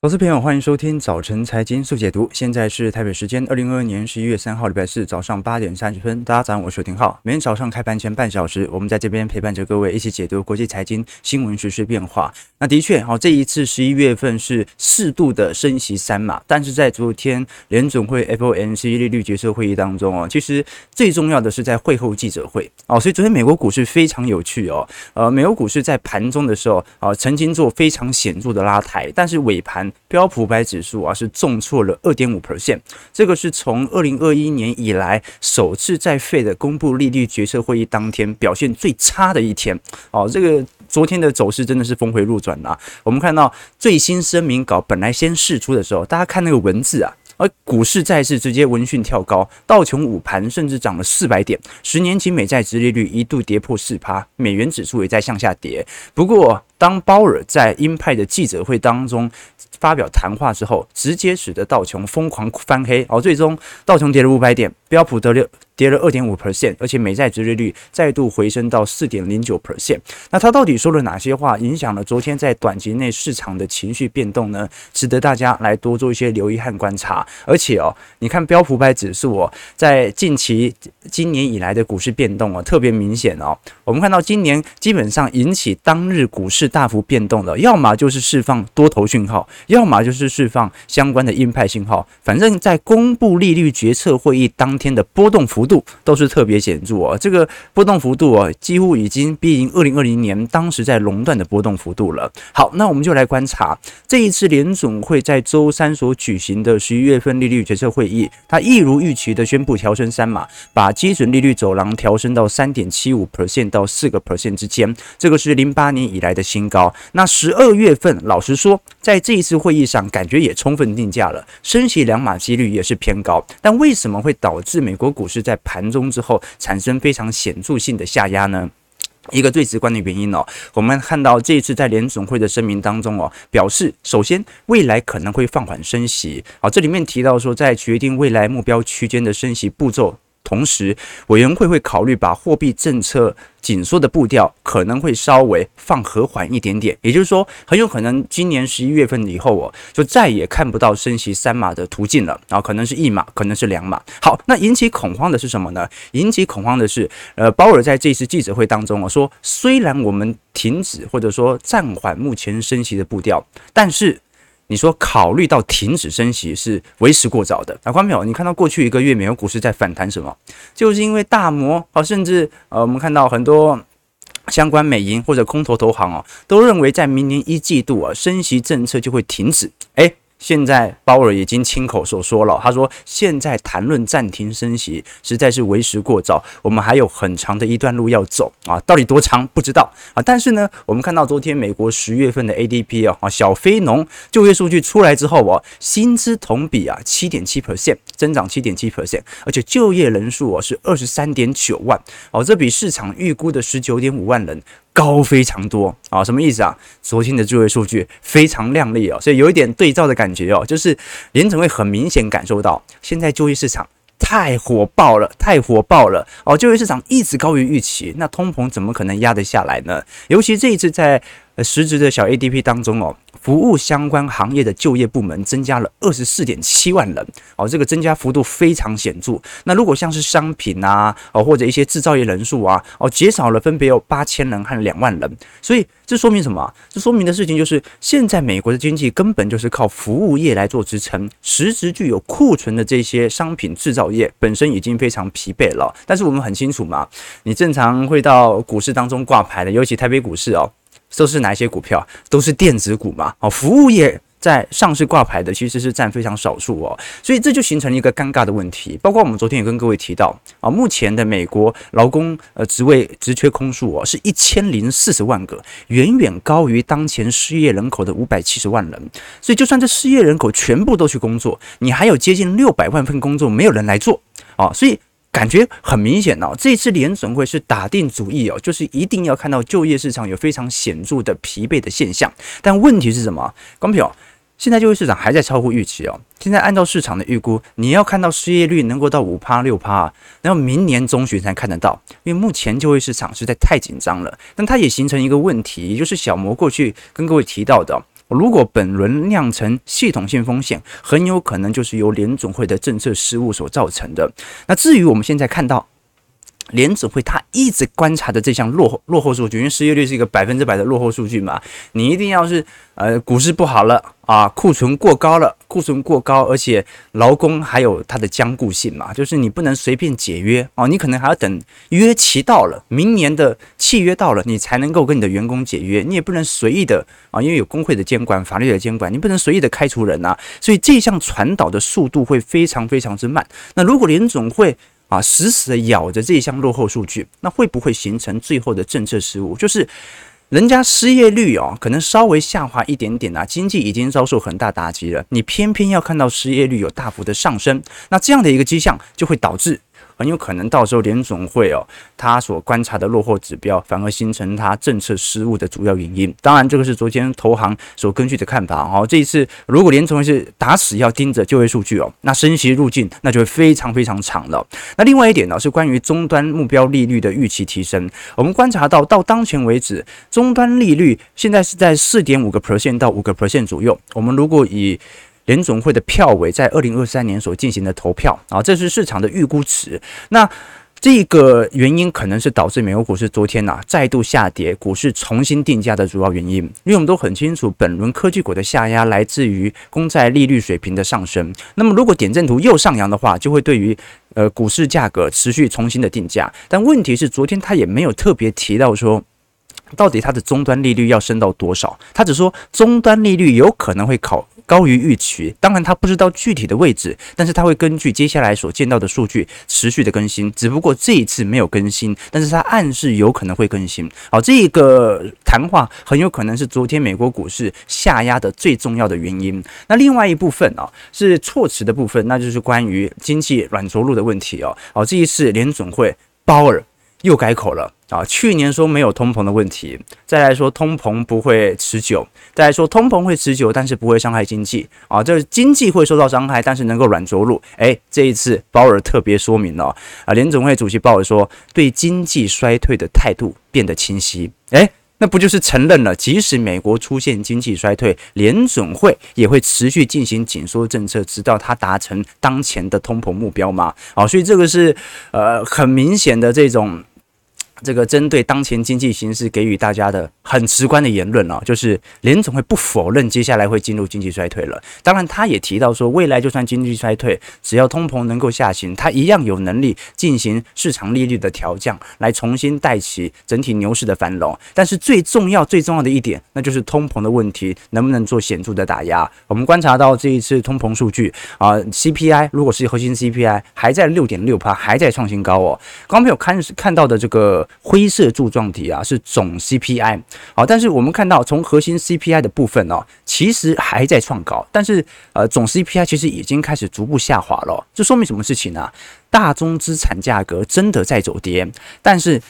投资朋友，欢迎收听早晨财经速解读。现在是台北时间二零二二年十一月三号，礼拜四早上八点三十分。大家早上好，我是廷浩。每天早上开盘前半小时，我们在这边陪伴着各位一起解读国际财经新闻、时事变化。那的确，好，这一次十一月份是适度的升息三码，但是在昨天联准会 FOMC 利率决策会议当中哦，其实最重要的是在会后记者会哦。所以昨天美国股市非常有趣哦。呃，美国股市在盘中的时候啊，曾经做非常显著的拉抬，但是尾盘。标普五百指数啊是重挫了二点五 percent，这个是从二零二一年以来首次在费的公布利率决策会议当天表现最差的一天。哦，这个昨天的走势真的是峰回路转啊！我们看到最新声明稿本来先释出的时候，大家看那个文字啊，而股市再次直接闻讯跳高，道琼午盘甚至涨了四百点，十年期美债殖利率一度跌破四趴，美元指数也在向下跌。不过，当鲍尔在鹰派的记者会当中发表谈话之后，直接使得道琼疯狂翻黑，哦，最终道琼跌了五百点，标普得了跌了二点五 percent，而且美债殖利率再度回升到四点零九 percent。那他到底说了哪些话，影响了昨天在短期内市场的情绪变动呢？值得大家来多做一些留意和观察。而且哦，你看标普五百指数哦，在近期今年以来的股市变动哦，特别明显哦。我们看到今年基本上引起当日股市大幅变动的，要么就是释放多头讯号，要么就是释放相关的鹰派信号。反正，在公布利率决策会议当天的波动幅度都是特别显著哦，这个波动幅度哦，几乎已经逼近二零二零年当时在熔断的波动幅度了。好，那我们就来观察这一次联准会在周三所举行的十一月份利率决策会议，它一如预期的宣布调升三码，把基准利率走廊调升到三点七五 percent 到四个 percent 之间，这个是零八年以来的新偏高。那十二月份，老实说，在这一次会议上，感觉也充分定价了，升息两码几率也是偏高。但为什么会导致美国股市在盘中之后产生非常显著性的下压呢？一个最直观的原因哦，我们看到这一次在联总会的声明当中哦，表示首先未来可能会放缓升息。好，这里面提到说，在决定未来目标区间的升息步骤。同时，委员会会考虑把货币政策紧缩的步调可能会稍微放和缓一点点，也就是说，很有可能今年十一月份以后哦，就再也看不到升息三码的途径了，然后可能是一码，可能是两码。好，那引起恐慌的是什么呢？引起恐慌的是，呃，鲍尔在这次记者会当中哦说，虽然我们停止或者说暂缓目前升息的步调，但是。你说考虑到停止升息是为时过早的，那观众朋友，你看到过去一个月美国股市在反弹什么？就是因为大摩啊，甚至呃，我们看到很多相关美银或者空头投行哦，都认为在明年一季度啊，升息政策就会停止。现在鲍尔已经亲口所说了，他说现在谈论暂停升息实在是为时过早，我们还有很长的一段路要走啊，到底多长不知道啊。但是呢，我们看到昨天美国十月份的 ADP 啊，小非农就业数据出来之后哦，薪资同比啊七点七 percent 增长七点七 percent，而且就业人数哦是二十三点九万哦，这比市场预估的十九点五万人。高非常多啊，什么意思啊？昨天的就业数据非常亮丽哦，所以有一点对照的感觉哦，就是联准会很明显感受到现在就业市场太火爆了，太火爆了哦，就业市场一直高于预期，那通膨怎么可能压得下来呢？尤其这一次在。呃，实质的小 ADP 当中哦，服务相关行业的就业部门增加了二十四点七万人哦，这个增加幅度非常显著。那如果像是商品啊，哦或者一些制造业人数啊，哦减少了分别有八千人和两万人。所以这说明什么？这说明的事情就是，现在美国的经济根本就是靠服务业来做支撑，实质具有库存的这些商品制造业本身已经非常疲惫了。但是我们很清楚嘛，你正常会到股市当中挂牌的，尤其台北股市哦。都是哪些股票？都是电子股嘛。哦，服务业在上市挂牌的其实是占非常少数哦，所以这就形成了一个尴尬的问题。包括我们昨天也跟各位提到啊，目前的美国劳工呃职位职缺空数哦是一千零四十万个，远远高于当前失业人口的五百七十万人。所以就算这失业人口全部都去工作，你还有接近六百万份工作没有人来做啊，所以。感觉很明显哦，这次联准会是打定主意哦，就是一定要看到就业市场有非常显著的疲惫的现象。但问题是什么？观众朋友，现在就业市场还在超乎预期哦。现在按照市场的预估，你要看到失业率能够到五趴六趴，然后明年中旬才看得到，因为目前就业市场实在太紧张了。但它也形成一个问题，也就是小摩过去跟各位提到的。如果本轮酿成系统性风险，很有可能就是由联总会的政策失误所造成的。那至于我们现在看到。联总会他一直观察的这项落后落后数据，因为失业率是一个百分之百的落后数据嘛，你一定要是呃股市不好了啊，库存过高了，库存过高，而且劳工还有它的僵固性嘛，就是你不能随便解约啊，你可能还要等约期到了，明年的契约到了，你才能够跟你的员工解约，你也不能随意的啊，因为有工会的监管、法律的监管，你不能随意的开除人呐，所以这项传导的速度会非常非常之慢。那如果联总会啊，死死的咬着这一项落后数据，那会不会形成最后的政策失误？就是人家失业率哦，可能稍微下滑一点点啊，经济已经遭受很大打击了，你偏偏要看到失业率有大幅的上升，那这样的一个迹象就会导致。很有可能到时候联总会哦，他所观察的落后指标反而形成他政策失误的主要原因。当然，这个是昨天投行所根据的看法。好，这一次如果联总会是打死要盯着就业数据哦，那升息路径那就会非常非常长了。那另外一点呢，是关于终端目标利率的预期提升。我们观察到，到当前为止，终端利率现在是在四点五个 percent 到五个 percent 左右。我们如果以联总会的票委在二零二三年所进行的投票啊，这是市场的预估值。那这个原因可能是导致美国股市昨天呐、啊、再度下跌，股市重新定价的主要原因。因为我们都很清楚，本轮科技股的下压来自于公债利率水平的上升。那么如果点阵图又上扬的话，就会对于呃股市价格持续重新的定价。但问题是，昨天他也没有特别提到说。到底它的终端利率要升到多少？他只说终端利率有可能会考高于预期，当然他不知道具体的位置，但是他会根据接下来所见到的数据持续的更新。只不过这一次没有更新，但是他暗示有可能会更新。好，这个谈话很有可能是昨天美国股市下压的最重要的原因。那另外一部分啊，是措辞的部分，那就是关于经济软着陆的问题哦。好，这一次联总会鲍尔又改口了。啊，去年说没有通膨的问题，再来说通膨不会持久，再来说通膨会持久，但是不会伤害经济啊，就是经济会受到伤害，但是能够软着陆。诶，这一次鲍尔特别说明了啊，联总会主席鲍尔说，对经济衰退的态度变得清晰。诶，那不就是承认了，即使美国出现经济衰退，联准会也会持续进行紧缩政策，直到它达成当前的通膨目标吗？啊，所以这个是呃很明显的这种。这个针对当前经济形势给予大家的很直观的言论啊，就是联总会不否认接下来会进入经济衰退了。当然，他也提到说，未来就算经济衰退，只要通膨能够下行，他一样有能力进行市场利率的调降，来重新带起整体牛市的繁荣。但是最重要、最重要的一点，那就是通膨的问题能不能做显著的打压。我们观察到这一次通膨数据啊，CPI 如果是核心 CPI 还在六点六趴，还在创新高哦。刚刚没有看看到的这个。灰色柱状体啊，是总 CPI 好，但是我们看到从核心 CPI 的部分哦，其实还在创高，但是呃总 CPI 其实已经开始逐步下滑了，这说明什么事情呢？大宗资产价格真的在走跌，但是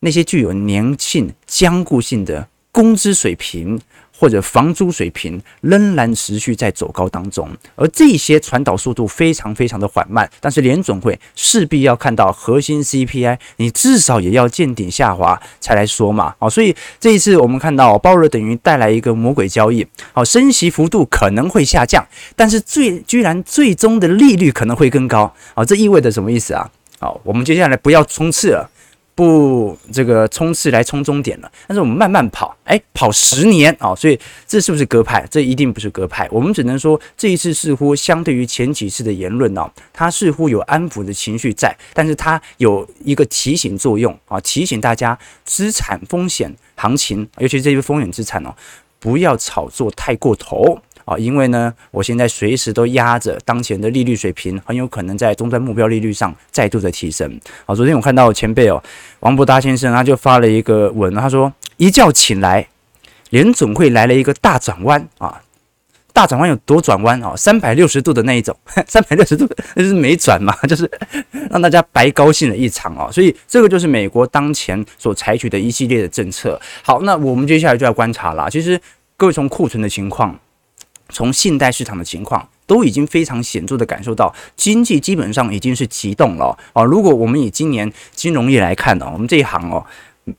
那些具有粘性、坚固性的工资水平。或者房租水平仍然持续在走高当中，而这些传导速度非常非常的缓慢。但是联准会势必要看到核心 CPI，你至少也要见顶下滑才来说嘛。好，所以这一次我们看到鲍尔等于带来一个魔鬼交易。好，升息幅度可能会下降，但是最居然最终的利率可能会更高。好，这意味着什么意思啊？好，我们接下来不要冲刺了。不，这个冲刺来冲终点了，但是我们慢慢跑，哎，跑十年啊、哦，所以这是不是鸽派？这一定不是鸽派。我们只能说这一次似乎相对于前几次的言论呢、哦，它似乎有安抚的情绪在，但是它有一个提醒作用啊，提醒大家资产风险行情，尤其这些风险资产哦，不要炒作太过头。啊，因为呢，我现在随时都压着当前的利率水平，很有可能在终端目标利率上再度的提升。好，昨天我看到前辈哦，王伯达先生他就发了一个文，他说一觉醒来，联总会来了一个大转弯啊，大转弯有多转弯啊？三百六十度的那一种，三百六十度那是没转嘛，就是让大家白高兴了一场啊。所以这个就是美国当前所采取的一系列的政策。好，那我们接下来就要观察了。其实各位从库存的情况。从信贷市场的情况都已经非常显著的感受到，经济基本上已经是启动了哦。如果我们以今年金融业来看呢，我们这一行哦，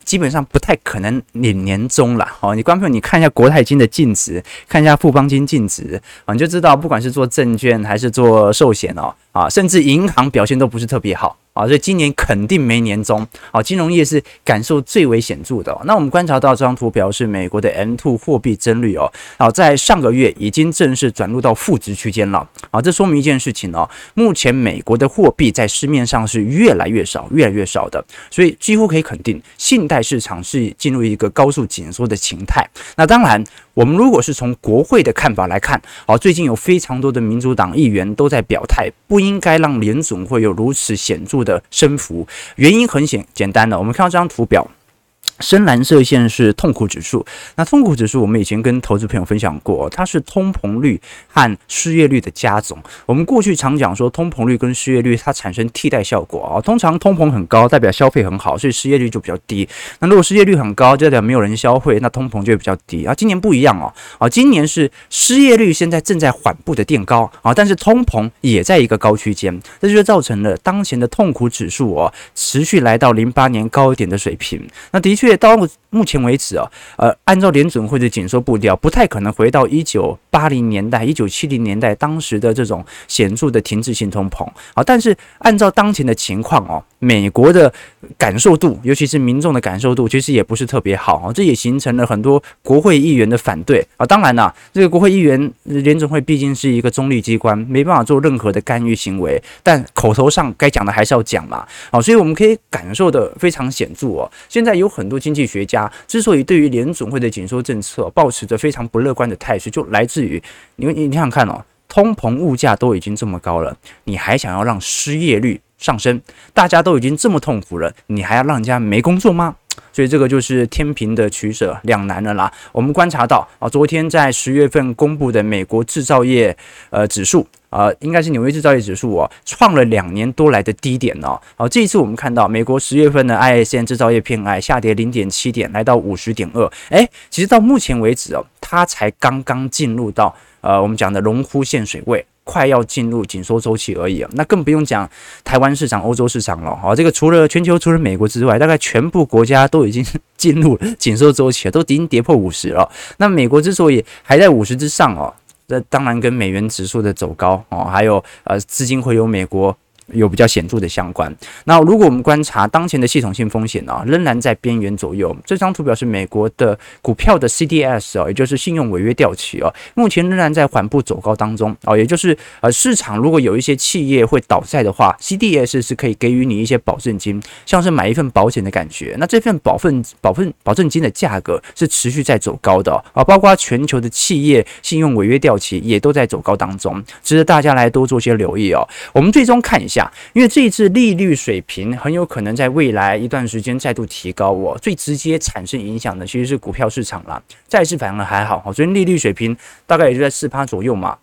基本上不太可能领年终了。哦，你观众朋友，你看一下国泰金的净值，看一下富邦金净值啊，你就知道，不管是做证券还是做寿险哦，啊，甚至银行表现都不是特别好。啊，所以今年肯定没年终。啊，金融业是感受最为显著的。那我们观察到这张图表是美国的 M2 货币增率哦，好，在上个月已经正式转入到负值区间了。啊，这说明一件事情哦，目前美国的货币在市面上是越来越少，越来越少的。所以几乎可以肯定，信贷市场是进入一个高速紧缩的形态。那当然。我们如果是从国会的看法来看，好，最近有非常多的民主党议员都在表态，不应该让联总会有如此显著的升幅。原因很简简单的，我们看到这张图表。深蓝色线是痛苦指数，那痛苦指数我们以前跟投资朋友分享过，它是通膨率和失业率的加总。我们过去常讲说，通膨率跟失业率它产生替代效果啊。通常通膨很高，代表消费很好，所以失业率就比较低。那如果失业率很高，就代表没有人消费，那通膨就会比较低啊。今年不一样哦，啊，今年是失业率现在正在缓步的垫高啊，但是通膨也在一个高区间，这就造成了当前的痛苦指数哦，持续来到零八年高一点的水平。那的确。到目前为止啊，呃，按照联准会的紧缩步调，不太可能回到一九八零年代、一九七零年代当时的这种显著的停滞性通膨啊。但是按照当前的情况哦，美国的感受度，尤其是民众的感受度，其实也不是特别好啊。这也形成了很多国会议员的反对啊。当然啦，这个国会议员联总会毕竟是一个中立机关，没办法做任何的干预行为，但口头上该讲的还是要讲嘛。好，所以我们可以感受的非常显著哦。现在有很多。经济学家之所以对于联总会的紧缩政策抱持着非常不乐观的态势，就来自于你你想想看哦，通膨物价都已经这么高了，你还想要让失业率上升？大家都已经这么痛苦了，你还要让人家没工作吗？所以这个就是天平的取舍两难了啦。我们观察到啊，昨天在十月份公布的美国制造业呃指数呃，应该是纽约制造业指数哦，创了两年多来的低点哦。好，这一次我们看到美国十月份的 ISM 制造业 PMI 下跌零点七点，来到五十点二。诶，其实到目前为止哦，它才刚刚进入到呃我们讲的龙枯线水位。快要进入紧缩周期而已啊，那更不用讲台湾市场、欧洲市场了。好，这个除了全球除了美国之外，大概全部国家都已经进入紧缩周期了，都已经跌破五十了。那美国之所以还在五十之上哦，这当然跟美元指数的走高哦，还有呃资金会由美国。有比较显著的相关。那如果我们观察当前的系统性风险呢，仍然在边缘左右。这张图表是美国的股票的 CDS 哦，也就是信用违约掉期哦，目前仍然在缓步走高当中哦。也就是呃，市场如果有一些企业会倒债的话，CDS 是可以给予你一些保证金，像是买一份保险的感觉。那这份保份保份保证金的价格是持续在走高的啊，包括全球的企业信用违约掉期也都在走高当中，值得大家来多做些留意哦。我们最终看一下。因为这一次利率水平很有可能在未来一段时间再度提高我，最直接产生影响的其实是股票市场了，债市反而还好，所以利率水平大概也就在四趴左右嘛。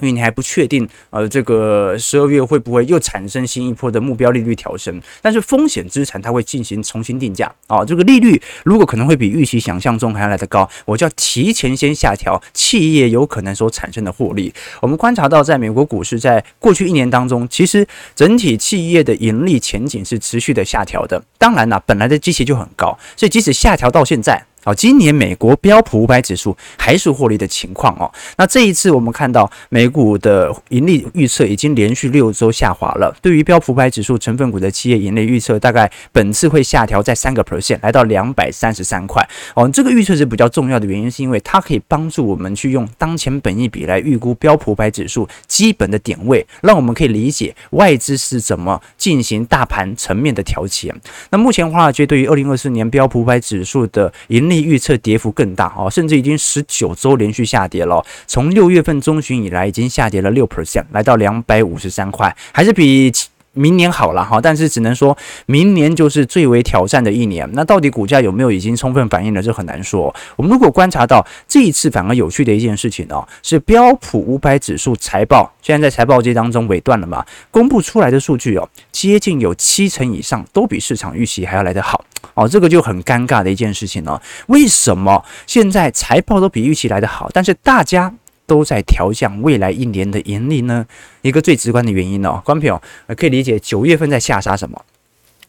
因为你还不确定，呃，这个十二月会不会又产生新一波的目标利率调升？但是风险资产它会进行重新定价啊，这个利率如果可能会比预期想象中还要来得高，我就要提前先下调企业有可能所产生的获利。我们观察到，在美国股市在过去一年当中，其实整体企业的盈利前景是持续的下调的。当然啦，本来的基期就很高，所以即使下调到现在。好，今年美国标普五百指数还是获利的情况哦。那这一次我们看到美股的盈利预测已经连续六周下滑了。对于标普五百指数成分股的企业盈利预测，大概本次会下调在三个 percent，来到两百三十三块。哦，这个预测是比较重要的原因，是因为它可以帮助我们去用当前本益比来预估标普五百指数基本的点位，让我们可以理解外资是怎么进行大盘层面的调节。那目前华尔街对于二零二四年标普五百指数的盈利预测跌幅更大哦，甚至已经十九周连续下跌了。从六月份中旬以来，已经下跌了六 percent，来到两百五十三块，还是比明年好了哈。但是只能说明年就是最为挑战的一年。那到底股价有没有已经充分反映了？这很难说。我们如果观察到这一次反而有趣的一件事情哦，是标普五百指数财报现在在财报季当中尾段了嘛？公布出来的数据哦，接近有七成以上都比市场预期还要来得好。哦，这个就很尴尬的一件事情了。为什么现在财报都比预期来得好，但是大家都在调降未来一年的盈利呢？一个最直观的原因哦，观众朋友可以理解九月份在下杀什么？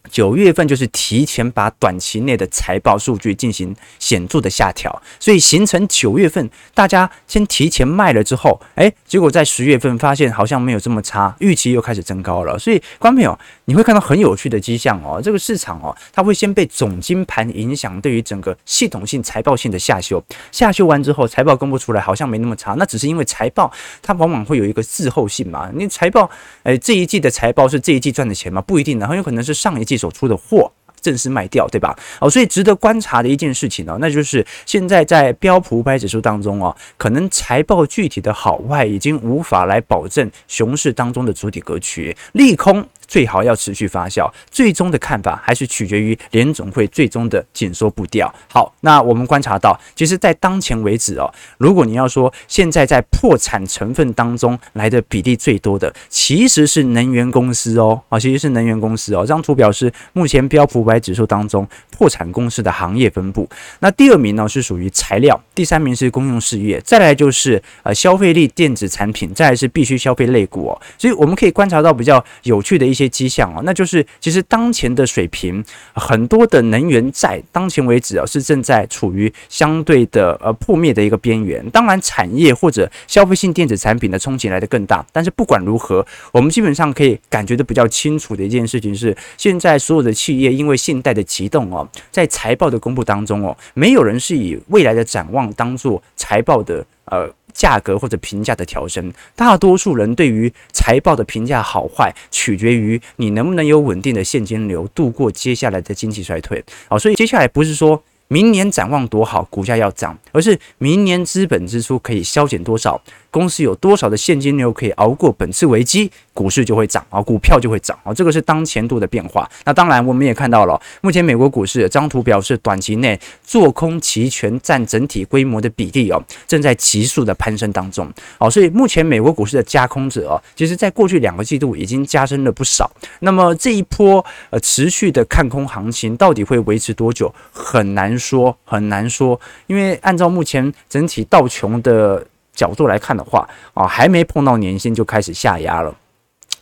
九月份就是提前把短期内的财报数据进行显著的下调，所以形成九月份大家先提前卖了之后，哎，结果在十月份发现好像没有这么差，预期又开始增高了。所以，观众朋友，你会看到很有趣的迹象哦，这个市场哦，它会先被总金盘影响，对于整个系统性财报性的下修，下修完之后，财报公布出来好像没那么差，那只是因为财报它往往会有一个滞后性嘛，你财报，哎，这一季的财报是这一季赚的钱吗？不一定的，很有可能是上一季。所出的货正式卖掉，对吧？哦，所以值得观察的一件事情呢，那就是现在在标普五百指数当中哦，可能财报具体的好坏已经无法来保证熊市当中的主体格局，利空。最好要持续发酵，最终的看法还是取决于联总会最终的紧缩步调。好，那我们观察到，其实，在当前为止哦，如果你要说现在在破产成分当中来的比例最多的，其实是能源公司哦，啊，其实是能源公司哦。这张图表示目前标普五百指数当中破产公司的行业分布。那第二名呢是属于材料，第三名是公用事业，再来就是呃消费力电子产品，再来是必须消费类股哦。所以我们可以观察到比较有趣的一些。些迹象啊，那就是其实当前的水平，很多的能源在当前为止啊，是正在处于相对的呃破灭的一个边缘。当然，产业或者消费性电子产品的冲击来得更大。但是不管如何，我们基本上可以感觉的比较清楚的一件事情是，现在所有的企业因为信贷的启动哦，在财报的公布当中哦，没有人是以未来的展望当做财报的呃。价格或者评价的调升，大多数人对于财报的评价好坏，取决于你能不能有稳定的现金流度过接下来的经济衰退。好，所以接下来不是说明年展望多好，股价要涨，而是明年资本支出可以削减多少。公司有多少的现金流可以熬过本次危机，股市就会涨啊，股票就会涨啊，这个是当前度的变化。那当然，我们也看到了，目前美国股市张图表示，短期内做空期权占整体规模的比例哦，正在急速的攀升当中。哦，所以目前美国股市的加空者哦，其实在过去两个季度已经加深了不少。那么这一波呃持续的看空行情到底会维持多久，很难说，很难说，因为按照目前整体道琼的。角度来看的话，啊，还没碰到年线就开始下压了。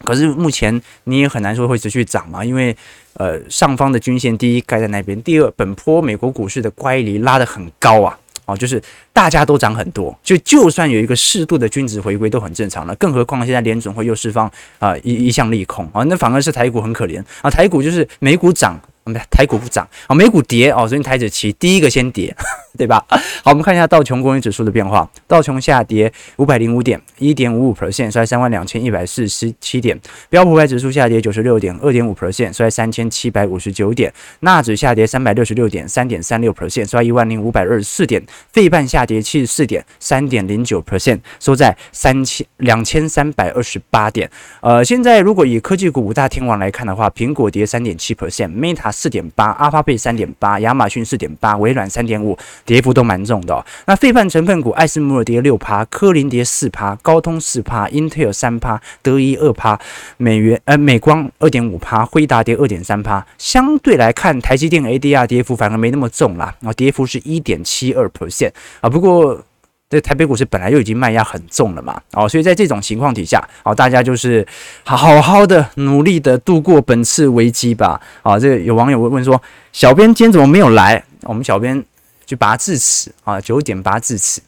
可是目前你也很难说会持续涨嘛，因为呃上方的均线第一盖在那边，第二本坡美国股市的乖离拉得很高啊，哦，就是大家都涨很多，就就算有一个适度的均值回归都很正常了，更何况现在联准会又释放啊、一一项利空啊，那反而是台股很可怜啊，台股就是美股涨。台股不涨啊，美股跌哦，所以台指期第一个先跌，对吧？好，我们看一下道琼工业指数的变化，道琼下跌五百零五点，一点五五 percent，收在三万两千一百四十七点；标普五百指数下跌九十六点，二点五 percent，收在三千七百五十九点；纳指下跌三百六十六点，三点三六 percent，收在一万零五百二十四点；费半下跌七十四点，三点零九 percent，收在三千两千三百二十八点。呃，现在如果以科技股五大天王来看的话，苹果跌三点七 percent，Meta。四点八，阿发贝三点八，亚马逊四点八，微软三点五，跌幅都蛮重的。那费半成分股，艾斯摩尔跌六趴，科林跌四趴，高通四趴，Intel 三趴，德仪二趴，美元呃美光二点五趴，辉达跌二点三趴。相对来看，台积电 ADR 跌幅反而没那么重啦，啊，跌幅是一点七二 percent 啊，不过。这台北股市本来就已经卖压很重了嘛，哦，所以在这种情况底下，哦，大家就是好好好的努力的度过本次危机吧，啊，这有网友问说，小编今天怎么没有来？我们小编就拔智齿啊，九点拔智齿，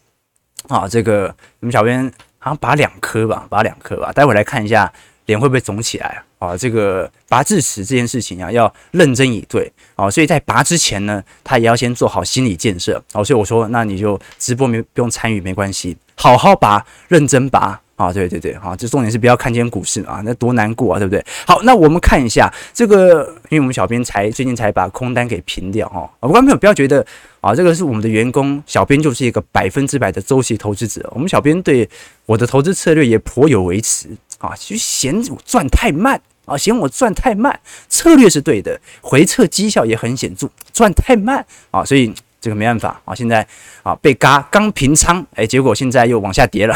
啊，这个我们小编好像拔两颗吧，拔两颗吧，待会来看一下脸会不会肿起来啊，这个。拔智齿这件事情啊，要认真以对啊，所以在拔之前呢，他也要先做好心理建设啊。所以我说，那你就直播没不用参与没关系，好好拔，认真拔啊！对对对，好，这重点是不要看见股市啊，那多难过啊，对不对？好，那我们看一下这个，因为我们小编才最近才把空单给平掉哈。啊观众朋友不要觉得啊，这个是我们的员工，小编就是一个百分之百的周期投资者。我们小编对我的投资策略也颇有微词啊，其实嫌我赚太慢。啊，嫌我赚太慢，策略是对的，回撤绩效也很显著，赚太慢啊，所以这个没办法啊。现在啊被嘎刚平仓，哎，结果现在又往下跌了。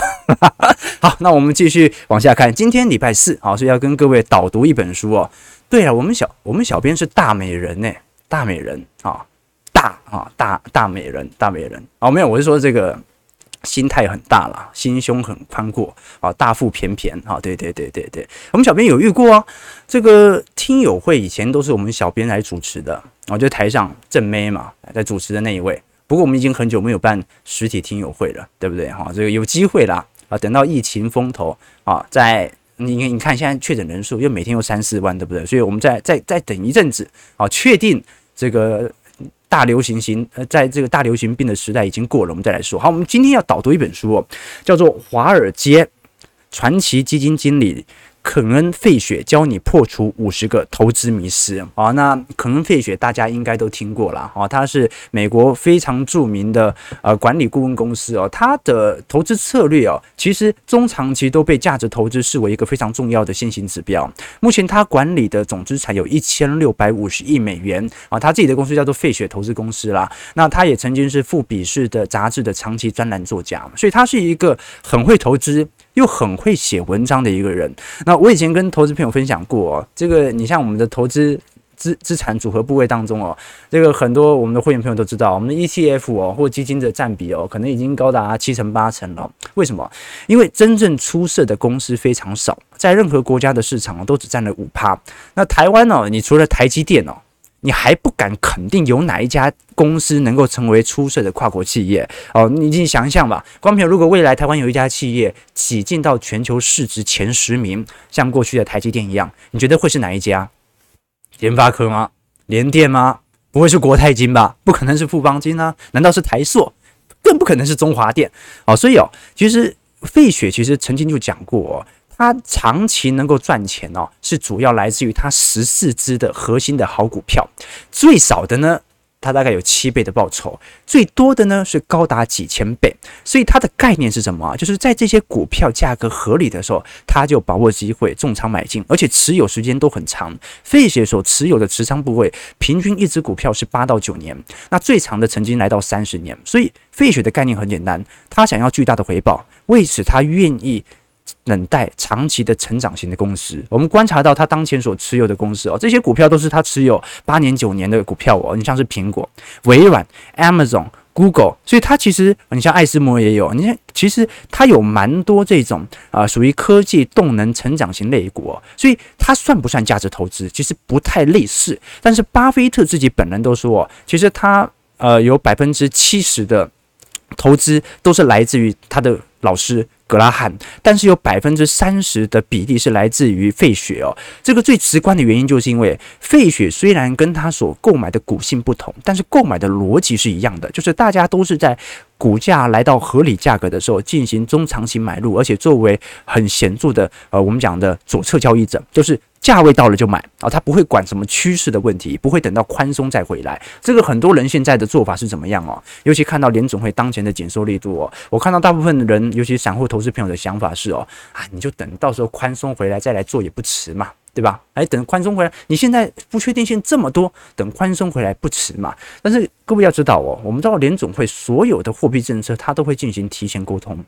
好，那我们继续往下看，今天礼拜四啊，所以要跟各位导读一本书哦。对啊，我们小我们小编是大美人呢，大美人啊，大啊大大美人大美人。啊，没有，我是说这个心态很大啦，心胸很宽阔啊，大腹便便啊，对对对对对，我们小编有遇过啊，这个听友会以前都是我们小编来主持的，啊，就台上正妹嘛，在主持的那一位。不过我们已经很久没有办实体听友会了，对不对？哈，这个有机会啦，啊，等到疫情风头啊，在你你看现在确诊人数又每天有三四万，对不对？所以我们再再再等一阵子啊，确定这个。大流行型，呃，在这个大流行病的时代已经过了，我们再来说。好，我们今天要导读一本书，叫做《华尔街传奇基金经理》。肯恩·费雪教你破除五十个投资迷思啊！那肯恩·费雪大家应该都听过了啊，他是美国非常著名的呃管理顾问公司哦，他的投资策略哦，其实中长期都被价值投资视为一个非常重要的先行指标。目前他管理的总资产有一千六百五十亿美元啊，他自己的公司叫做费雪投资公司啦。那他也曾经是富比士的杂志的长期专栏作家，所以他是一个很会投资。又很会写文章的一个人。那我以前跟投资朋友分享过哦，这个你像我们的投资资资产组合部位当中哦，这个很多我们的会员朋友都知道，我们的 ETF 哦或基金的占比哦，可能已经高达七成八成了。为什么？因为真正出色的公司非常少，在任何国家的市场都只占了五趴。那台湾哦，你除了台积电哦。你还不敢肯定有哪一家公司能够成为出色的跨国企业哦？你你想想吧，光凭如果未来台湾有一家企业挤进到全球市值前十名，像过去的台积电一样，你觉得会是哪一家？联发科吗？联电吗？不会是国泰金吧？不可能是富邦金啊？难道是台塑？更不可能是中华电哦。所以哦，其实费雪其实曾经就讲过。他长期能够赚钱哦，是主要来自于他十四只的核心的好股票，最少的呢，他大概有七倍的报酬，最多的呢是高达几千倍。所以他的概念是什么啊？就是在这些股票价格合理的时候，他就把握机会重仓买进，而且持有时间都很长。费雪所持有的持仓部位，平均一只股票是八到九年，那最长的曾经来到三十年。所以费雪的概念很简单，他想要巨大的回报，为此他愿意。等待长期的成长型的公司，我们观察到他当前所持有的公司哦，这些股票都是他持有八年、九年的股票哦。你像是苹果、微软、Amazon、Google，所以他其实你像艾斯摩也有，你看其实他有蛮多这种啊，属于科技动能成长型类股，所以他算不算价值投资？其实不太类似。但是巴菲特自己本人都说，其实他呃有百分之七十的投资都是来自于他的老师。格拉汉，但是有百分之三十的比例是来自于费雪哦。这个最直观的原因就是因为费雪虽然跟他所购买的股性不同，但是购买的逻辑是一样的，就是大家都是在股价来到合理价格的时候进行中长期买入，而且作为很显著的呃我们讲的左侧交易者，就是。价位到了就买啊，他不会管什么趋势的问题，不会等到宽松再回来。这个很多人现在的做法是怎么样哦？尤其看到联总会当前的紧缩力度哦，我看到大部分的人，尤其散户投资朋友的想法是哦，啊，你就等到时候宽松回来再来做也不迟嘛。对吧？哎，等宽松回来，你现在不确定性这么多，等宽松回来不迟嘛？但是各位要知道哦，我们知道联总会所有的货币政策，它都会进行提前沟通。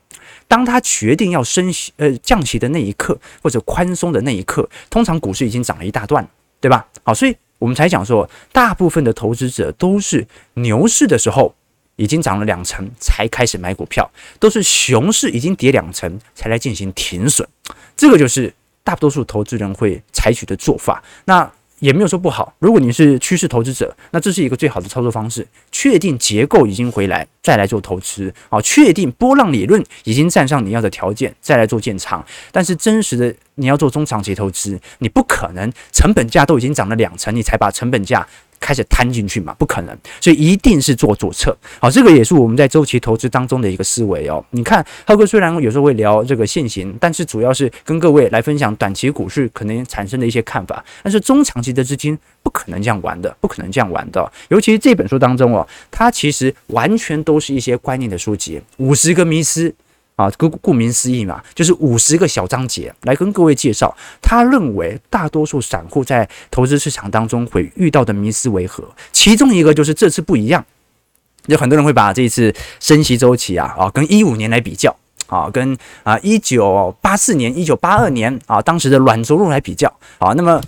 当他决定要升息、呃降息的那一刻，或者宽松的那一刻，通常股市已经涨了一大段，对吧？好，所以我们才讲说，大部分的投资者都是牛市的时候已经涨了两成才开始买股票，都是熊市已经跌两成才来进行停损，这个就是。大多数投资人会采取的做法，那也没有说不好。如果你是趋势投资者，那这是一个最好的操作方式。确定结构已经回来，再来做投资啊；确定波浪理论已经站上你要的条件，再来做建仓。但是真实的，你要做中长期投资，你不可能成本价都已经涨了两成，你才把成本价。开始摊进去嘛？不可能，所以一定是做左侧。好，这个也是我们在周期投资当中的一个思维哦。你看，浩哥虽然有时候会聊这个现行，但是主要是跟各位来分享短期股市可能产生的一些看法。但是中长期的资金不可能这样玩的，不可能这样玩的。尤其是这本书当中哦，它其实完全都是一些观念的书籍，五十个迷思。啊，顾顾名思义嘛，就是五十个小章节来跟各位介绍。他认为大多数散户在投资市场当中会遇到的迷思为何？其中一个就是这次不一样。有很多人会把这一次升息周期啊啊跟一五年来比较啊，跟啊一九八四年、一九八二年啊当时的软着陆来比较啊。那么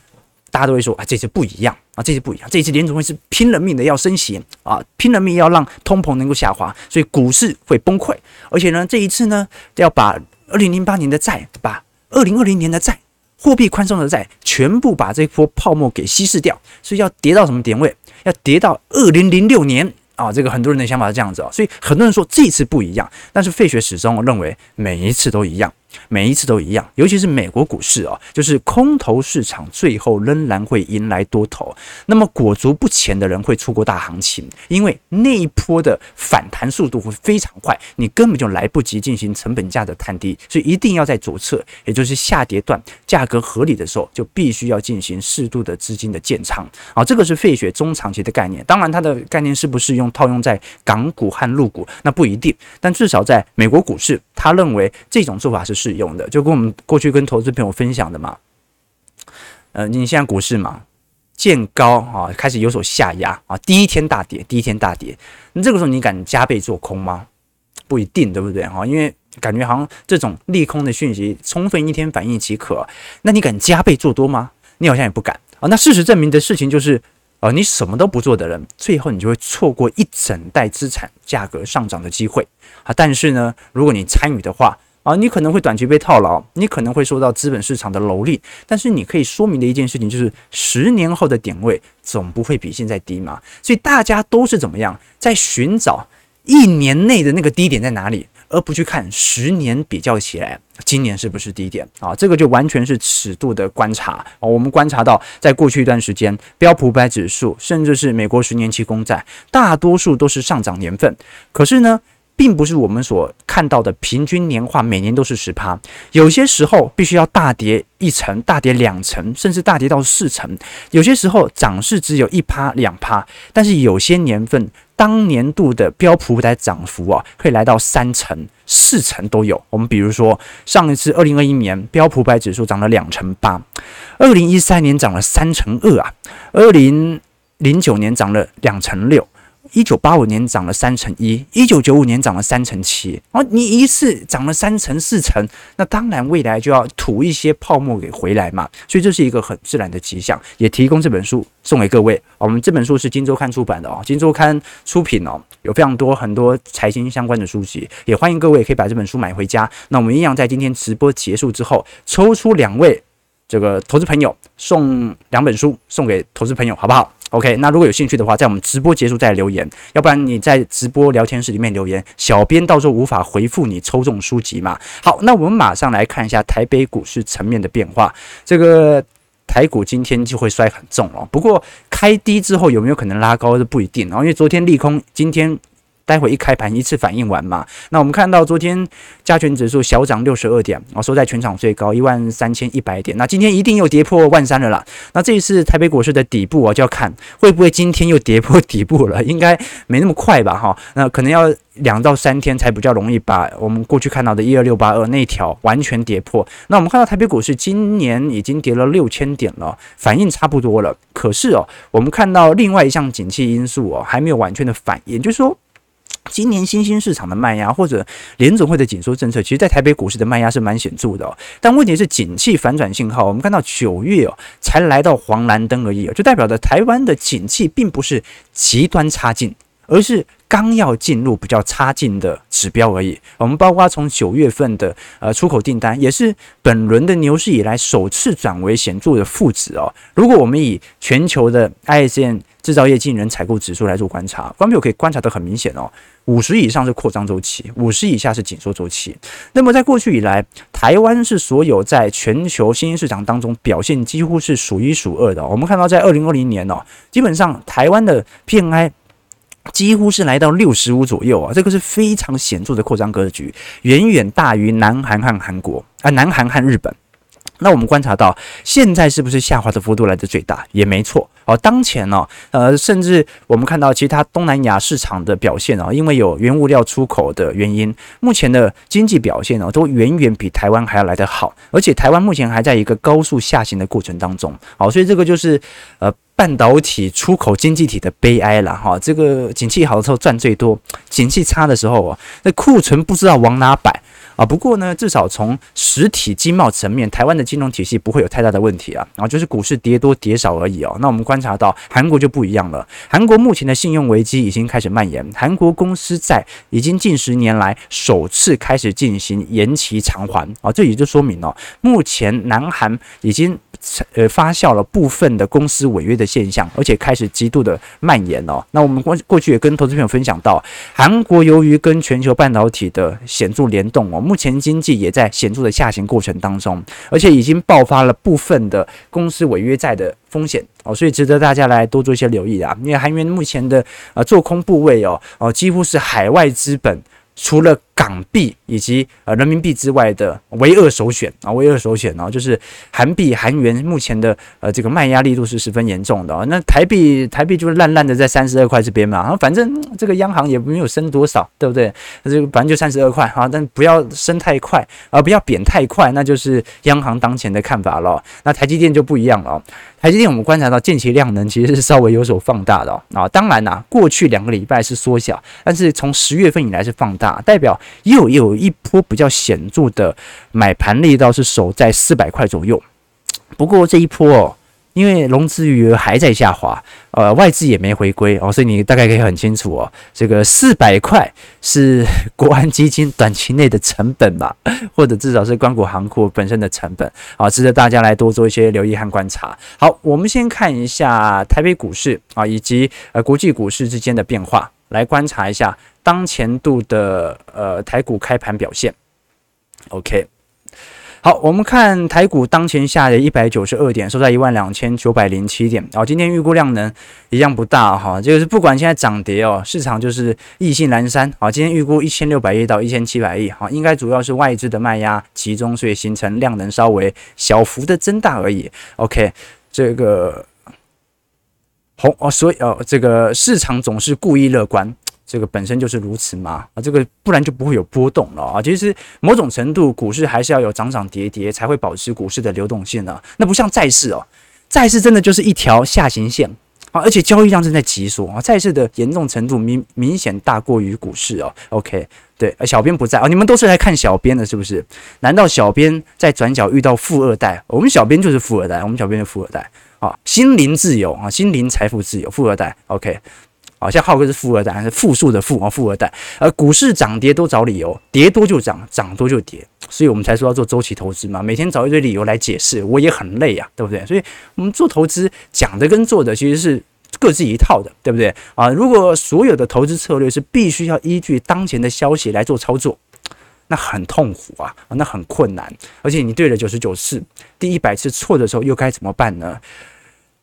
大家都会说啊，这次不一样啊，这次不一样，这次联储会是拼了命的要升息啊，拼了命要让通膨能够下滑，所以股市会崩溃。而且呢，这一次呢，要把二零零八年的债，把二零二零年的债，货币宽松的债，全部把这波泡沫给稀释掉，所以要跌到什么点位？要跌到二零零六年。啊，这个很多人的想法是这样子啊，所以很多人说这次不一样，但是费雪始终认为每一次都一样。每一次都一样，尤其是美国股市哦，就是空头市场最后仍然会迎来多头。那么裹足不前的人会错过大行情，因为那一波的反弹速度会非常快，你根本就来不及进行成本价的探低，所以一定要在左侧，也就是下跌段价格合理的时候，就必须要进行适度的资金的建仓。啊，这个是费雪中长期的概念。当然，它的概念是不是用套用在港股和陆股，那不一定。但至少在美国股市，他认为这种做法是适用的，就跟我们过去跟投资朋友分享的嘛。呃，你现在股市嘛，见高啊，开始有所下压啊，第一天大跌，第一天大跌，那这个时候你敢加倍做空吗？不一定，对不对哈？因为感觉好像这种利空的讯息，充分一天反应即可，那你敢加倍做多吗？你好像也不敢啊。那事实证明的事情就是。呃你什么都不做的人，最后你就会错过一整代资产价格上涨的机会啊！但是呢，如果你参与的话啊，你可能会短期被套牢，你可能会受到资本市场的蹂躏。但是你可以说明的一件事情就是，十年后的点位总不会比现在低嘛。所以大家都是怎么样在寻找一年内的那个低点在哪里？而不去看十年比较起来，今年是不是低点啊？这个就完全是尺度的观察啊。我们观察到，在过去一段时间，标普五百指数，甚至是美国十年期公债，大多数都是上涨年份。可是呢，并不是我们所看到的平均年化每年都是十趴，有些时候必须要大跌一成、大跌两成，甚至大跌到四成。有些时候涨势只有一趴、两趴，但是有些年份当年度的标普五百涨幅啊，可以来到三成、四成都有。我们比如说上一次二零二一年标普五百指数涨了两成八，二零一三年涨了三成二啊，二零零九年涨了两成六。一九八五年涨了三成一，一九九五年涨了三成七，哦，你一次涨了三成四成，那当然未来就要吐一些泡沫给回来嘛，所以这是一个很自然的迹象，也提供这本书送给各位。我们这本书是金周刊出版的哦，金周刊出品哦，有非常多很多财经相关的书籍，也欢迎各位可以把这本书买回家。那我们一样在今天直播结束之后，抽出两位这个投资朋友，送两本书送给投资朋友，好不好？OK，那如果有兴趣的话，在我们直播结束再留言，要不然你在直播聊天室里面留言，小编到时候无法回复你抽中书籍嘛。好，那我们马上来看一下台北股市层面的变化。这个台股今天就会摔很重哦，不过开低之后有没有可能拉高是不一定哦，因为昨天利空，今天。待会一开盘一次反应完嘛？那我们看到昨天加权指数小涨六十二点，哦，收在全场最高一万三千一百点。那今天一定又跌破万三了啦。那这一次台北股市的底部啊，就要看会不会今天又跌破底部了，应该没那么快吧？哈，那可能要两到三天才比较容易把我们过去看到的一二六八二那条完全跌破。那我们看到台北股市今年已经跌了六千点了，反应差不多了。可是哦，我们看到另外一项景气因素哦，还没有完全的反应，就是说。今年新兴市场的卖压，或者联总会的紧缩政策，其实在台北股市的卖压是蛮显著的哦。但问题是，景气反转信号，我们看到九月哦才来到黄蓝灯而已，就代表着台湾的景气并不是极端差劲，而是刚要进入比较差劲的指标而已。我们包括从九月份的呃出口订单，也是本轮的牛市以来首次转为显著的负值哦。如果我们以全球的 ISM 制造业经理人采购指数来做观察，观众朋友可以观察得很明显哦。五十以上是扩张周期，五十以下是紧缩周期。那么在过去以来，台湾是所有在全球新兴市场当中表现几乎是数一数二的。我们看到在二零二零年哦，基本上台湾的 PMI 几乎是来到六十五左右啊，这个是非常显著的扩张格局，远远大于南韩和韩国啊，南韩和日本。那我们观察到，现在是不是下滑的幅度来得最大？也没错哦。当前呢，呃，甚至我们看到其他东南亚市场的表现哦，因为有原物料出口的原因，目前的经济表现哦，都远远比台湾还要来得好。而且台湾目前还在一个高速下行的过程当中，好，所以这个就是呃半导体出口经济体的悲哀了哈。这个景气好的时候赚最多，景气差的时候啊，那库存不知道往哪摆。啊。不过呢，至少从实体经贸层面，台湾的金融体系不会有太大的问题啊。然后就是股市跌多跌少而已哦。那我们观察到韩国就不一样了，韩国目前的信用危机已经开始蔓延，韩国公司债已经近十年来首次开始进行延期偿还啊。这也就说明哦，目前南韩已经。呃，发酵了部分的公司违约的现象，而且开始极度的蔓延哦。那我们过过去也跟投资朋友分享到，韩国由于跟全球半导体的显著联动哦，目前经济也在显著的下行过程当中，而且已经爆发了部分的公司违约债的风险哦，所以值得大家来多做一些留意啊。因为韩元目前的呃做空部位哦哦，几乎是海外资本。除了港币以及呃人民币之外的唯二首选啊，唯二首选哦，就是韩币、韩元目前的呃这个卖压力度是十分严重的哦。那台币台币就是烂烂的在三十二块这边嘛，然后反正这个央行也没有升多少，对不对？那这个反正就三十二块啊，但不要升太快啊，不要贬太快，那就是央行当前的看法了。那台积电就不一样了。台积电，我们观察到近期量能其实是稍微有所放大的。啊，当然啦，过去两个礼拜是缩小，但是从十月份以来是放大，代表又有一波比较显著的买盘力道是守在四百块左右。不过这一波哦。因为融资余额还在下滑，呃，外资也没回归哦，所以你大概可以很清楚哦，这个四百块是国安基金短期内的成本吧，或者至少是官股行库本身的成本啊，值得大家来多做一些留意和观察。好，我们先看一下台北股市啊，以及呃国际股市之间的变化，来观察一下当前度的呃台股开盘表现。OK。好，我们看台股当前下跌一百九十二点，收在一万两千九百零七点。哦，今天预估量能一样不大哈，就是不管现在涨跌哦，市场就是意兴阑珊。好，今天预估一千六百亿到一千七百亿，好，应该主要是外资的卖压集中，所以形成量能稍微小幅的增大而已。OK，这个红哦，所以哦，这个市场总是故意乐观。这个本身就是如此嘛，啊，这个不然就不会有波动了啊。其实某种程度，股市还是要有涨涨跌跌，才会保持股市的流动性的。那不像债市哦，债市真的就是一条下行线啊，而且交易量正在急缩啊，债市的严重程度明明显大过于股市哦。OK，对，小编不在啊，你们都是来看小编的，是不是？难道小编在转角遇到富二代？我们小编就是富二代，我们小编是富二代啊，心灵自由啊，心灵财富自由，富二代。OK。好像浩哥是富二代，还是负数的负啊？富二代，而股市涨跌都找理由，跌多就涨，涨多就跌，所以我们才说要做周期投资嘛。每天找一堆理由来解释，我也很累啊，对不对？所以我们做投资讲的跟做的其实是各自一套的，对不对啊？如果所有的投资策略是必须要依据当前的消息来做操作，那很痛苦啊，那很困难，而且你对了九十九次，第一百次错的时候又该怎么办呢？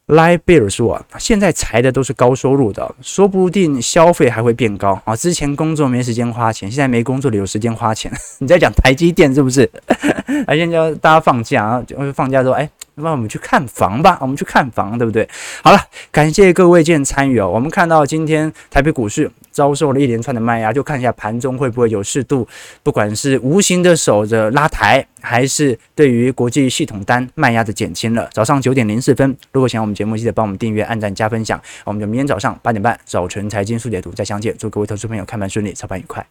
莱贝尔说啊，现在裁的都是高收入的，说不定消费还会变高啊。之前工作没时间花钱，现在没工作了有时间花钱。你在讲台积电是不是？而现在大家放假啊，就放假说，哎，那么我们去看房吧，我们去看房，对不对？好了，感谢各位今天参与哦。我们看到今天台北股市。遭受了一连串的卖压，就看一下盘中会不会有适度，不管是无形的守着拉抬，还是对于国际系统单卖压的减轻了。早上九点零四分，如果喜欢我们节目，记得帮我们订阅、按赞、加分享。我们就明天早上八点半早晨财经速解读再相见。祝各位投资朋友开盘顺利，操盘愉快。